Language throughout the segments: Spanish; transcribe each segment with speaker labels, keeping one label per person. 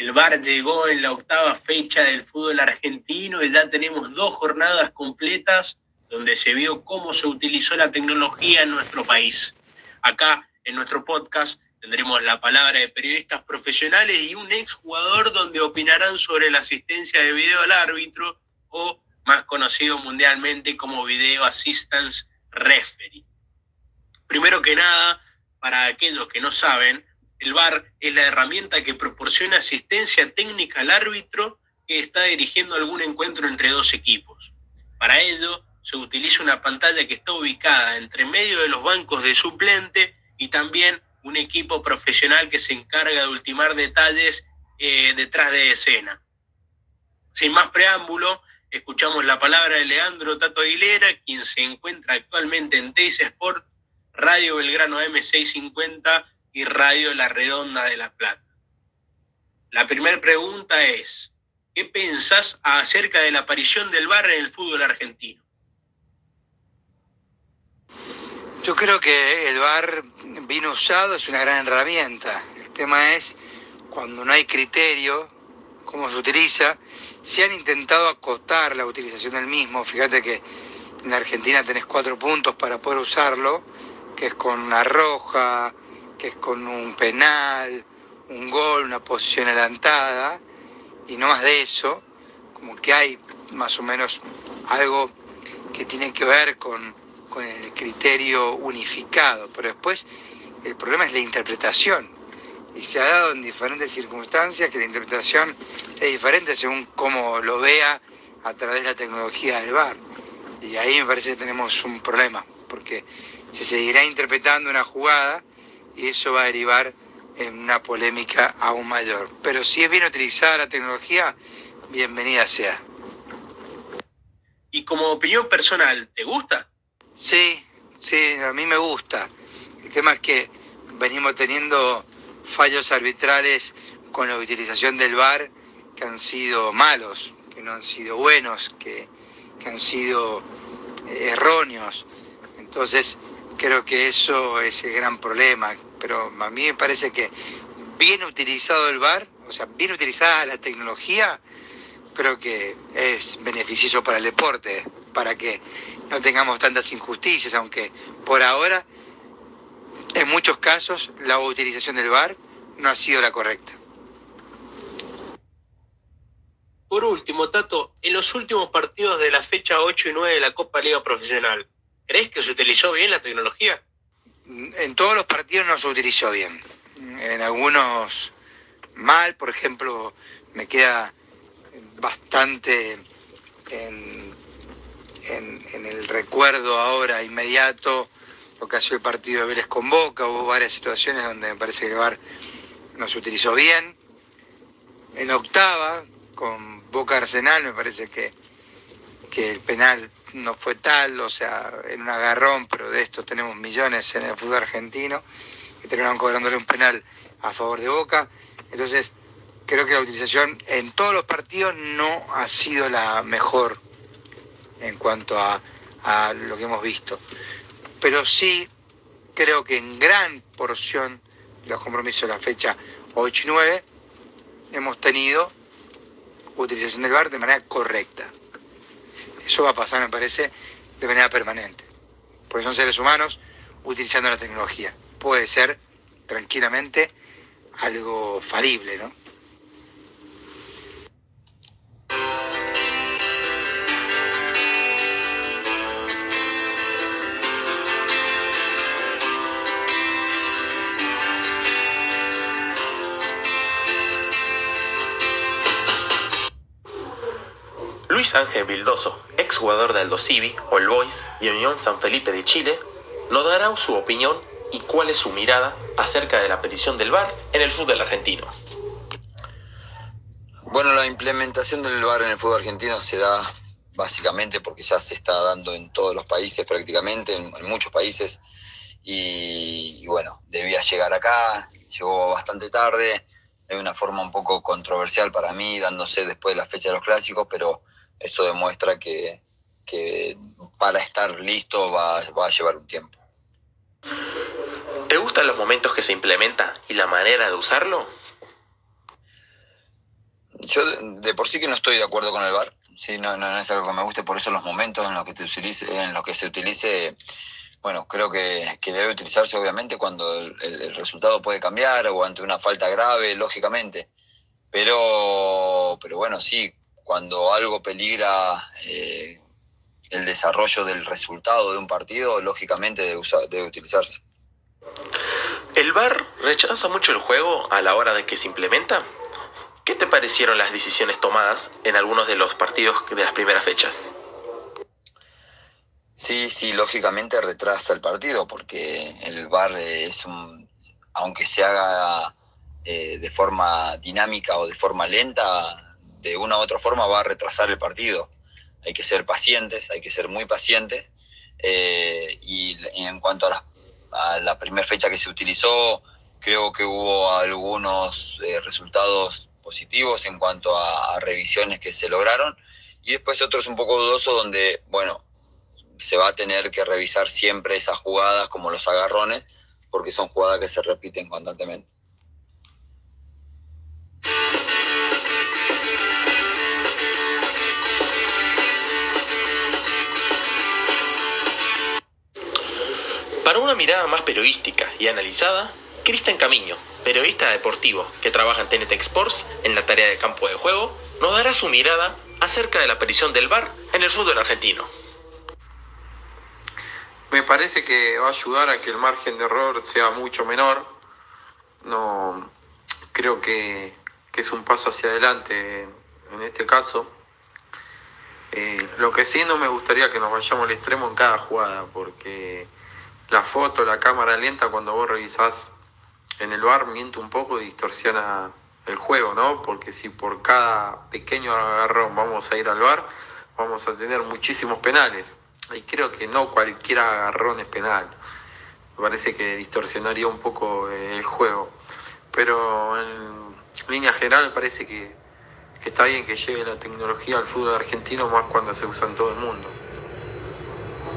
Speaker 1: El VAR llegó en la octava fecha del fútbol argentino y ya tenemos dos jornadas completas donde se vio cómo se utilizó la tecnología en nuestro país. Acá, en nuestro podcast, tendremos la palabra de periodistas profesionales y un exjugador donde opinarán sobre la asistencia de video al árbitro o más conocido mundialmente como Video Assistance Referee. Primero que nada, para aquellos que no saben, el VAR es la herramienta que proporciona asistencia técnica al árbitro que está dirigiendo algún encuentro entre dos equipos. Para ello, se utiliza una pantalla que está ubicada entre medio de los bancos de suplente y también un equipo profesional que se encarga de ultimar detalles eh, detrás de escena. Sin más preámbulo, escuchamos la palabra de Leandro Tato Aguilera, quien se encuentra actualmente en Teis Sport, Radio Belgrano M650 y Radio La Redonda de La Plata. La primera pregunta es, ¿qué pensás acerca de la aparición del bar en el fútbol argentino?
Speaker 2: Yo creo que el bar vino usado es una gran herramienta. El tema es cuando no hay criterio, cómo se utiliza. Se han intentado acotar la utilización del mismo. Fíjate que en Argentina tenés cuatro puntos para poder usarlo, que es con una roja, que es con un penal, un gol, una posición adelantada, y no más de eso, como que hay más o menos algo que tiene que ver con con el criterio unificado, pero después el problema es la interpretación. Y se ha dado en diferentes circunstancias que la interpretación es diferente según cómo lo vea a través de la tecnología del VAR. Y ahí me parece que tenemos un problema, porque se seguirá interpretando una jugada y eso va a derivar en una polémica aún mayor. Pero si es bien utilizada la tecnología, bienvenida sea.
Speaker 1: Y como opinión personal, ¿te gusta?
Speaker 2: Sí, sí, a mí me gusta. El tema es que venimos teniendo fallos arbitrales con la utilización del VAR que han sido malos, que no han sido buenos, que, han sido eh, erróneos. Entonces, creo que eso es el gran problema. Pero a mí me parece que bien utilizado el VAR, o sea, bien utilizada la tecnología, creo que es beneficioso para el deporte, para que no tengamos tantas injusticias, aunque por ahora, en muchos casos, la utilización del VAR no ha sido la correcta.
Speaker 1: Por último, Tato, en los últimos partidos de la fecha 8 y 9 de la Copa Liga Profesional, ¿crees que se utilizó bien la tecnología?
Speaker 2: En todos los partidos no se utilizó bien. En algunos mal, por ejemplo, me queda bastante en el recuerdo ahora inmediato lo que ha sido el partido de Vélez con Boca, hubo varias situaciones donde me parece que VAR no se utilizó bien. En octava, con Boca Arsenal, me parece que, que el penal no fue tal, o sea, en un agarrón, pero de esto tenemos millones en el fútbol argentino, que terminaron cobrándole un penal a favor de Boca. Entonces, creo que la utilización en todos los partidos no ha sido la mejor en cuanto a, lo que hemos visto. Pero sí creo que en gran porción de los compromisos de la fecha 8 y 9 hemos tenido utilización del VAR de manera correcta. Eso va a pasar, me parece, de manera permanente. Porque son seres humanos utilizando la tecnología. Puede ser tranquilamente algo falible, ¿no?
Speaker 3: Luis Ángel Vildoso, exjugador de Aldo Civi, All Boys y Unión San Felipe de Chile, nos dará su opinión y cuál es su mirada acerca de la petición del VAR en el fútbol argentino.
Speaker 4: Bueno, la implementación del VAR en el fútbol argentino se da básicamente porque ya se está dando en todos los países prácticamente, en, muchos países, y, bueno, debía llegar acá, llegó bastante tarde, de una forma un poco controversial para mí, dándose después de la fecha de los clásicos, pero eso demuestra que, para estar listo va, a llevar un tiempo.
Speaker 3: ¿Te gustan los momentos que se implementa y la manera de usarlo?
Speaker 4: yo de por sí que no estoy de acuerdo con el VAR. Sí, no, no, es algo que me guste, por eso los momentos en los que, te utilice, en los que se utilice, bueno, creo que, debe utilizarse obviamente cuando el, resultado puede cambiar o ante una falta grave, lógicamente. Pero, pero bueno, sí, cuando algo peligra eh, el desarrollo del resultado de un partido, lógicamente debe, debe utilizarse.
Speaker 3: ¿El VAR rechaza mucho el juego a la hora de que se implementa? ¿Qué te parecieron las decisiones tomadas en algunos de los partidos de las primeras fechas?
Speaker 4: Sí, sí, lógicamente retrasa el partido porque el VAR es un, aunque se haga eh, de forma dinámica o de forma lenta, de una u otra forma va a retrasar el partido. Hay que ser pacientes, hay que ser muy pacientes. Eh, y en cuanto a las a la primera fecha que se utilizó, creo que hubo algunos eh, resultados positivos en cuanto a, revisiones que se lograron y después otros un poco dudosos donde, bueno, se va a tener que revisar siempre esas jugadas como los agarrones porque son jugadas que se repiten constantemente.
Speaker 3: Para una mirada más periodística y analizada, Cristian Camiño, periodista deportivo que trabaja en TNT Sports en la tarea de campo de juego, nos dará su mirada acerca de la aparición del VAR en el fútbol argentino.
Speaker 5: Me parece que va a ayudar a que el margen de error sea mucho menor. No creo que, es un paso hacia adelante en, este caso. Eh, lo que sí no me gustaría que nos vayamos al extremo en cada jugada, porque la foto, la cámara lenta, cuando vos revisás en el bar, miente un poco y distorsiona el juego, ¿no? Porque si por cada pequeño agarrón vamos a ir al bar, vamos a tener muchísimos penales. Y creo que no cualquier agarrón es penal. Me parece que distorsionaría un poco el juego. Pero en línea general parece que, que está bien que llegue la tecnología al fútbol argentino más cuando se usa en todo el mundo.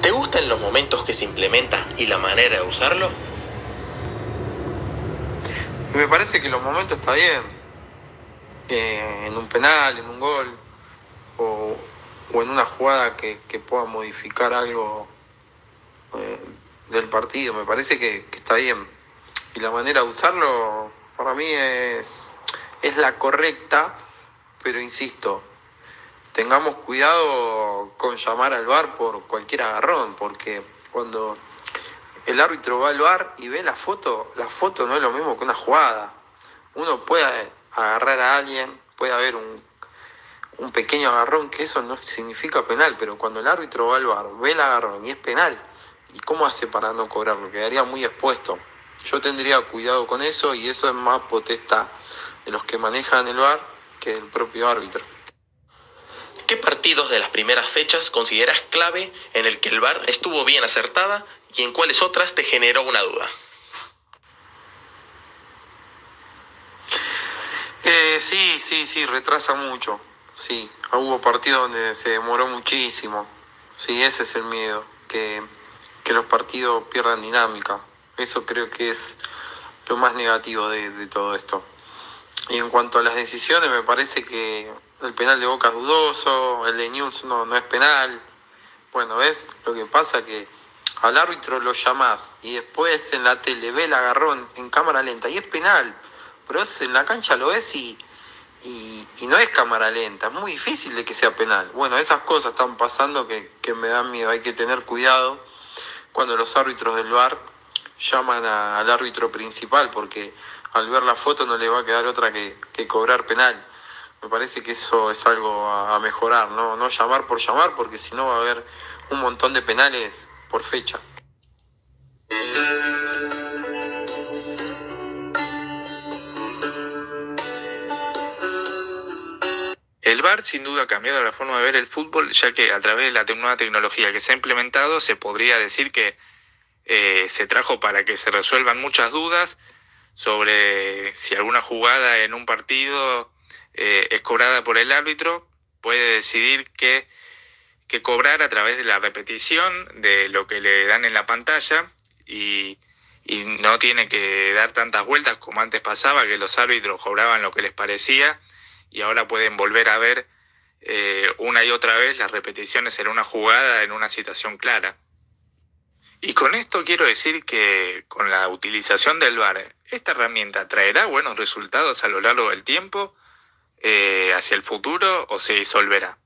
Speaker 3: ¿Te gustan los momentos que se implementa y la manera de usarlo?
Speaker 5: Me parece que los momentos está bien. en un penal, en un gol, o, en una jugada que, pueda modificar algo eh, del partido. Me parece que, que, está bien. Y la manera de usarlo, para mí es, es la correcta, pero insisto, tengamos cuidado con llamar al bar por cualquier agarrón, porque cuando el árbitro va al bar y ve la foto, la foto no es lo mismo que una jugada. Uno puede agarrar a alguien, puede haber un, un pequeño agarrón, que eso no significa penal, pero cuando el árbitro va al bar, ve el agarrón y es penal, ¿y cómo hace para no cobrarlo? Quedaría muy expuesto. Yo tendría cuidado con eso y eso es más potestad de los que manejan el bar que del propio árbitro.
Speaker 3: ¿Qué partidos de las primeras fechas consideras clave en el que el VAR estuvo bien acertada y en cuáles otras te generó una duda?
Speaker 5: Eh, sí, sí, sí, retrasa mucho. Sí, hubo partidos donde se demoró muchísimo. Sí, ese es el miedo, que, los partidos pierdan dinámica. Eso creo que es lo más negativo de todo esto. Y en cuanto a las decisiones, me parece que el penal de Boca es dudoso, el de News no, no es penal. Bueno, ¿ves? Lo que pasa que al árbitro lo llamás y después en la tele ve el agarrón en cámara lenta y es penal. Pero en la cancha lo ves y, y, no es cámara lenta, es muy difícil de que sea penal. Bueno, esas cosas están pasando que, me dan miedo, hay que tener cuidado cuando los árbitros del VAR llaman al árbitro principal porque al ver la foto no le va a quedar otra que, que cobrar penal. Me parece que eso es algo a, mejorar, ¿no? no llamar por llamar, porque si no va a haber un montón de penales por fecha.
Speaker 6: El VAR sin duda ha cambiado la forma de ver el fútbol, ya que a través de la nueva tecnología que se ha implementado se podría decir que eh, se trajo para que se resuelvan muchas dudas sobre si alguna jugada en un partido eh, es cobrada por el árbitro, puede decidir que, cobrar a través de la repetición de lo que le dan en la pantalla y, no tiene que dar tantas vueltas como antes pasaba, que los árbitros cobraban lo que les parecía y ahora pueden volver a ver eh, una y otra vez las repeticiones en una jugada, en una situación clara. Y con esto quiero decir que con la utilización del VAR, esta herramienta traerá buenos resultados a lo largo del tiempo, eh, hacia el futuro o se disolverá.